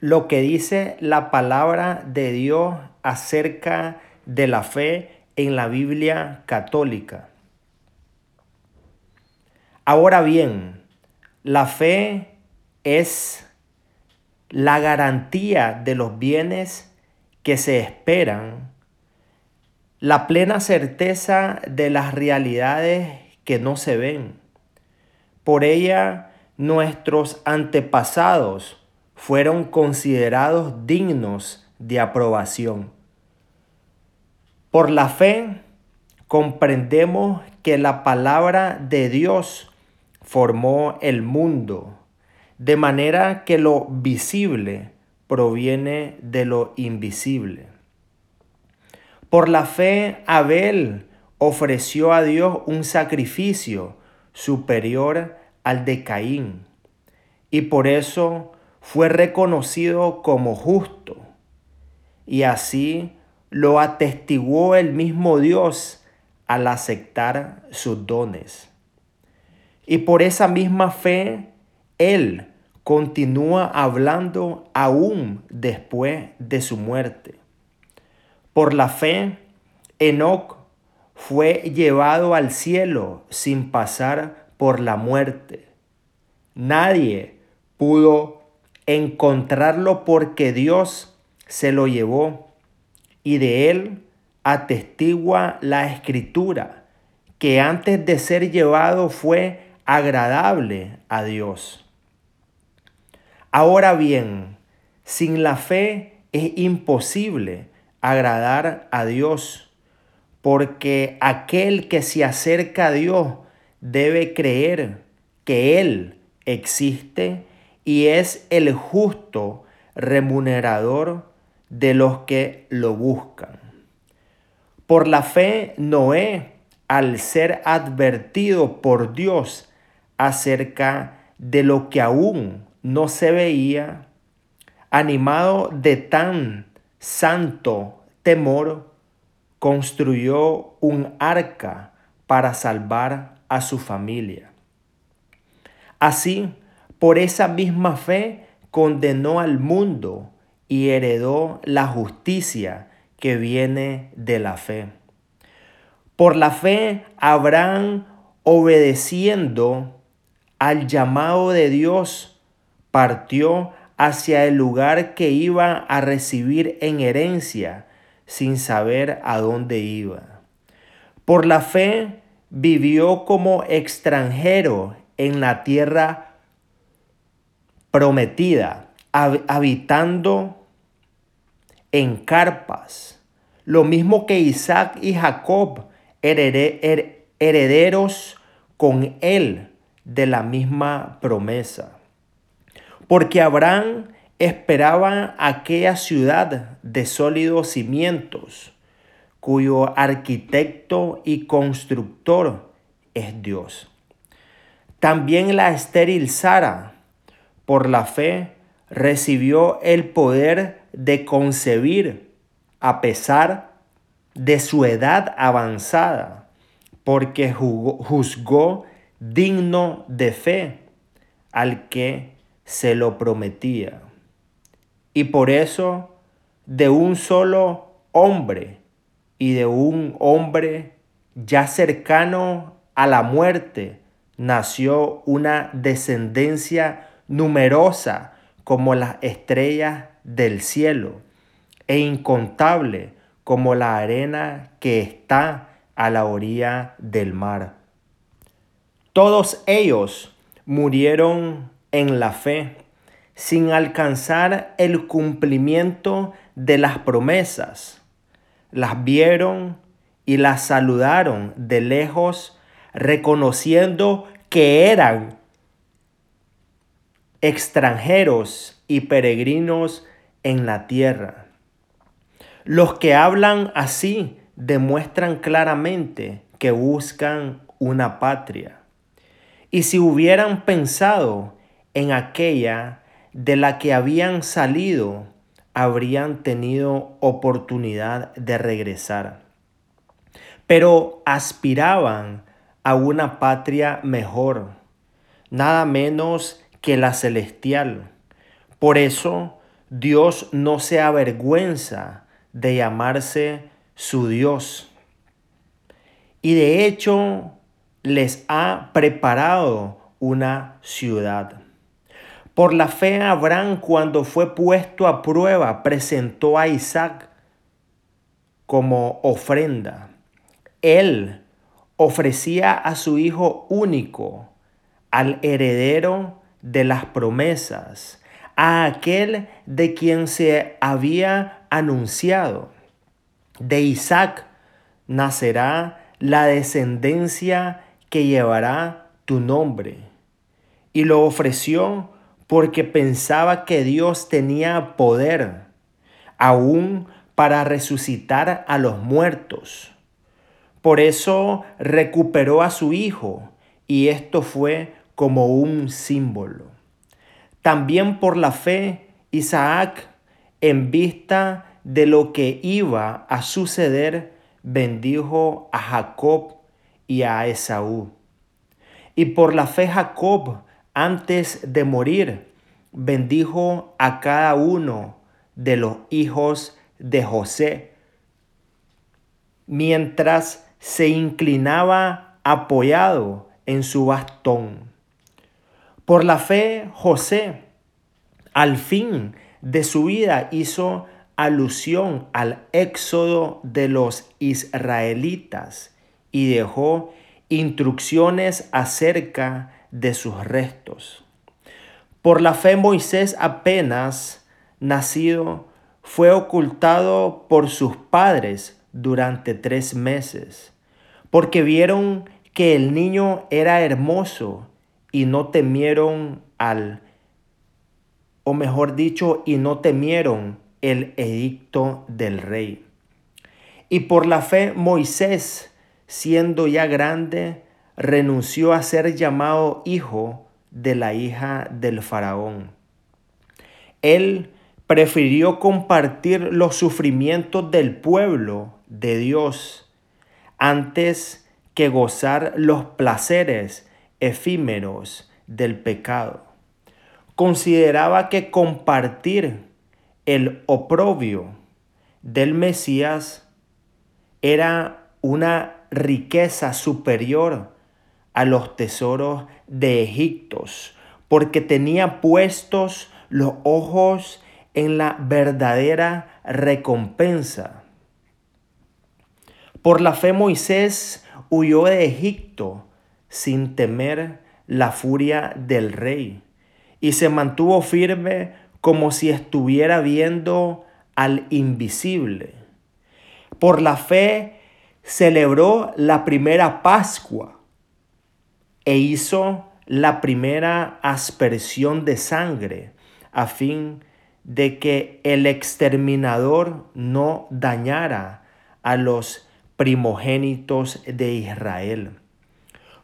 lo que dice la palabra de Dios acerca de la fe en la Biblia católica. Ahora bien, la fe es la garantía de los bienes que se esperan, la plena certeza de las realidades que no se ven. Por ella, nuestros antepasados fueron considerados dignos de aprobación. Por la fe, comprendemos que la palabra de Dios formó el mundo, de manera que lo visible proviene de lo invisible. Por la fe, Abel ofreció a Dios un sacrificio superior al de Caín, y por eso fue reconocido como justo, y así lo atestiguó el mismo Dios al aceptar sus dones. Y por esa misma fe, Él continúa hablando aún después de su muerte. Por la fe, Enoc fue llevado al cielo sin pasar por la muerte. Nadie pudo encontrarlo porque Dios se lo llevó y de él atestigua la escritura que antes de ser llevado fue agradable a Dios. Ahora bien, sin la fe es imposible agradar a Dios, porque aquel que se acerca a Dios debe creer que Él existe y es el justo remunerador de los que lo buscan. Por la fe, Noé, al ser advertido por Dios acerca de lo que aún no se veía, animado de tan santo temor, construyó un arca para salvar a su familia. Así, por esa misma fe, condenó al mundo y heredó la justicia que viene de la fe. Por la fe, Abraham, obedeciendo al llamado de Dios, partió hacia el lugar que iba a recibir en herencia sin saber a dónde iba. Por la fe, vivió como extranjero en la tierra prometida, habitando en carpas, lo mismo que Isaac y Jacob, herederos con él de la misma promesa. Porque Abraham esperaba aquella ciudad de sólidos cimientos cuyo arquitecto y constructor es Dios. También la estéril Sara, por la fe, recibió el poder de concebir a pesar de su edad avanzada, porque juzgó digno de fe al que se lo prometía. Y por eso, de un solo hombre, y de un hombre ya cercano a la muerte nació una descendencia numerosa como las estrellas del cielo e incontable como la arena que está a la orilla del mar. Todos ellos murieron en la fe, sin alcanzar el cumplimiento de las promesas las vieron y las saludaron de lejos, reconociendo que eran extranjeros y peregrinos en la tierra. Los que hablan así demuestran claramente que buscan una patria. Y si hubieran pensado en aquella de la que habían salido, habrían tenido oportunidad de regresar. Pero aspiraban a una patria mejor, nada menos que la celestial. Por eso Dios no se avergüenza de llamarse su Dios. Y de hecho les ha preparado una ciudad. Por la fe Abraham cuando fue puesto a prueba presentó a Isaac como ofrenda. Él ofrecía a su hijo único, al heredero de las promesas, a aquel de quien se había anunciado. De Isaac nacerá la descendencia que llevará tu nombre. Y lo ofreció porque pensaba que Dios tenía poder aún para resucitar a los muertos. Por eso recuperó a su hijo y esto fue como un símbolo. También por la fe, Isaac, en vista de lo que iba a suceder, bendijo a Jacob y a Esaú. Y por la fe Jacob, antes de morir, bendijo a cada uno de los hijos de José, mientras se inclinaba apoyado en su bastón. Por la fe, José, al fin de su vida, hizo alusión al éxodo de los israelitas y dejó instrucciones acerca de sus restos. Por la fe Moisés apenas nacido fue ocultado por sus padres durante tres meses, porque vieron que el niño era hermoso y no temieron al, o mejor dicho, y no temieron el edicto del rey. Y por la fe Moisés, siendo ya grande, renunció a ser llamado hijo de la hija del faraón. Él prefirió compartir los sufrimientos del pueblo de Dios antes que gozar los placeres efímeros del pecado. Consideraba que compartir el oprobio del Mesías era una riqueza superior a los tesoros de Egipto, porque tenía puestos los ojos en la verdadera recompensa. Por la fe Moisés huyó de Egipto sin temer la furia del rey y se mantuvo firme como si estuviera viendo al invisible. Por la fe celebró la primera Pascua e hizo la primera aspersión de sangre a fin de que el exterminador no dañara a los primogénitos de Israel.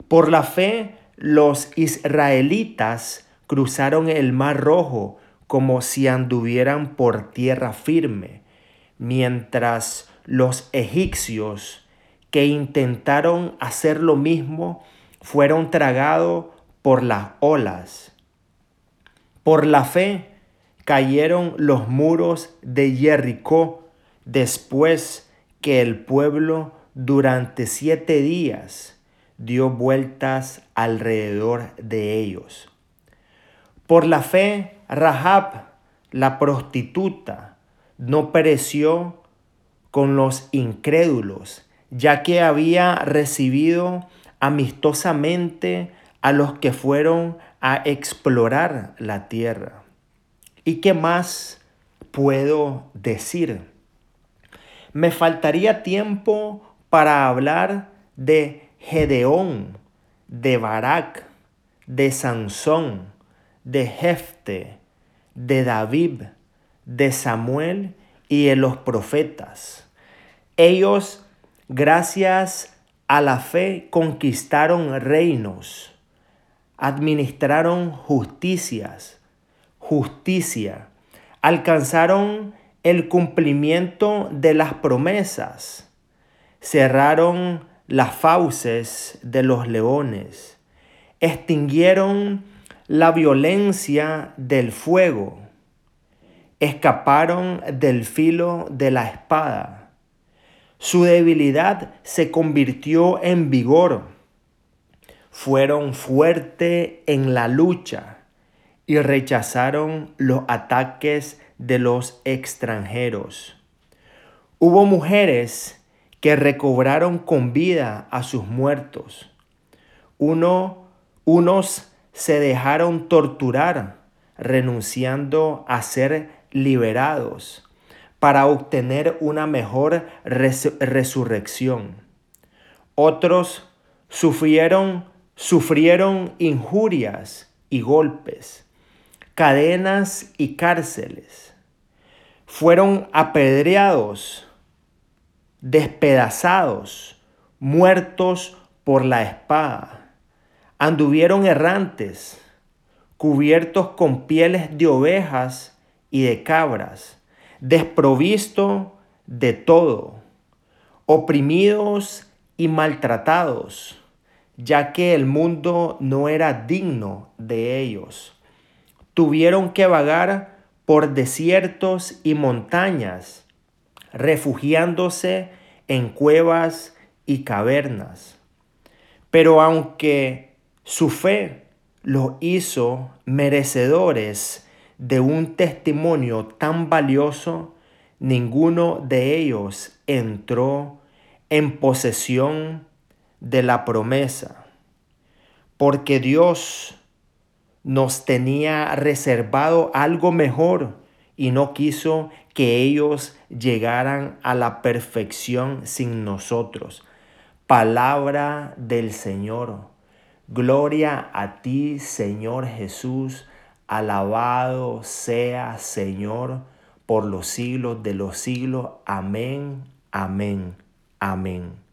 Por la fe, los israelitas cruzaron el mar rojo como si anduvieran por tierra firme, mientras los egipcios que intentaron hacer lo mismo fueron tragados por las olas. Por la fe cayeron los muros de Jericó después que el pueblo durante siete días dio vueltas alrededor de ellos. Por la fe, Rahab, la prostituta, no pereció con los incrédulos, ya que había recibido amistosamente a los que fueron a explorar la tierra. ¿Y qué más puedo decir? Me faltaría tiempo para hablar de Gedeón, de Barak, de Sansón, de Jefte, de David, de Samuel y de los profetas. Ellos, gracias a la fe conquistaron reinos, administraron justicias, justicia, alcanzaron el cumplimiento de las promesas, cerraron las fauces de los leones, extinguieron la violencia del fuego, escaparon del filo de la espada. Su debilidad se convirtió en vigor. Fueron fuertes en la lucha y rechazaron los ataques de los extranjeros. Hubo mujeres que recobraron con vida a sus muertos. Uno, unos se dejaron torturar, renunciando a ser liberados para obtener una mejor resurrección. Otros sufrieron, sufrieron injurias y golpes, cadenas y cárceles. Fueron apedreados, despedazados, muertos por la espada. Anduvieron errantes, cubiertos con pieles de ovejas y de cabras, desprovisto de todo, oprimidos y maltratados, ya que el mundo no era digno de ellos. Tuvieron que vagar por desiertos y montañas, refugiándose en cuevas y cavernas. Pero aunque su fe los hizo merecedores de un testimonio tan valioso, ninguno de ellos entró en posesión de la promesa, porque Dios nos tenía reservado algo mejor y no quiso que ellos llegaran a la perfección sin nosotros. Palabra del Señor. Gloria a ti, Señor Jesús. Alabado sea Señor por los siglos de los siglos. Amén, amén, amén.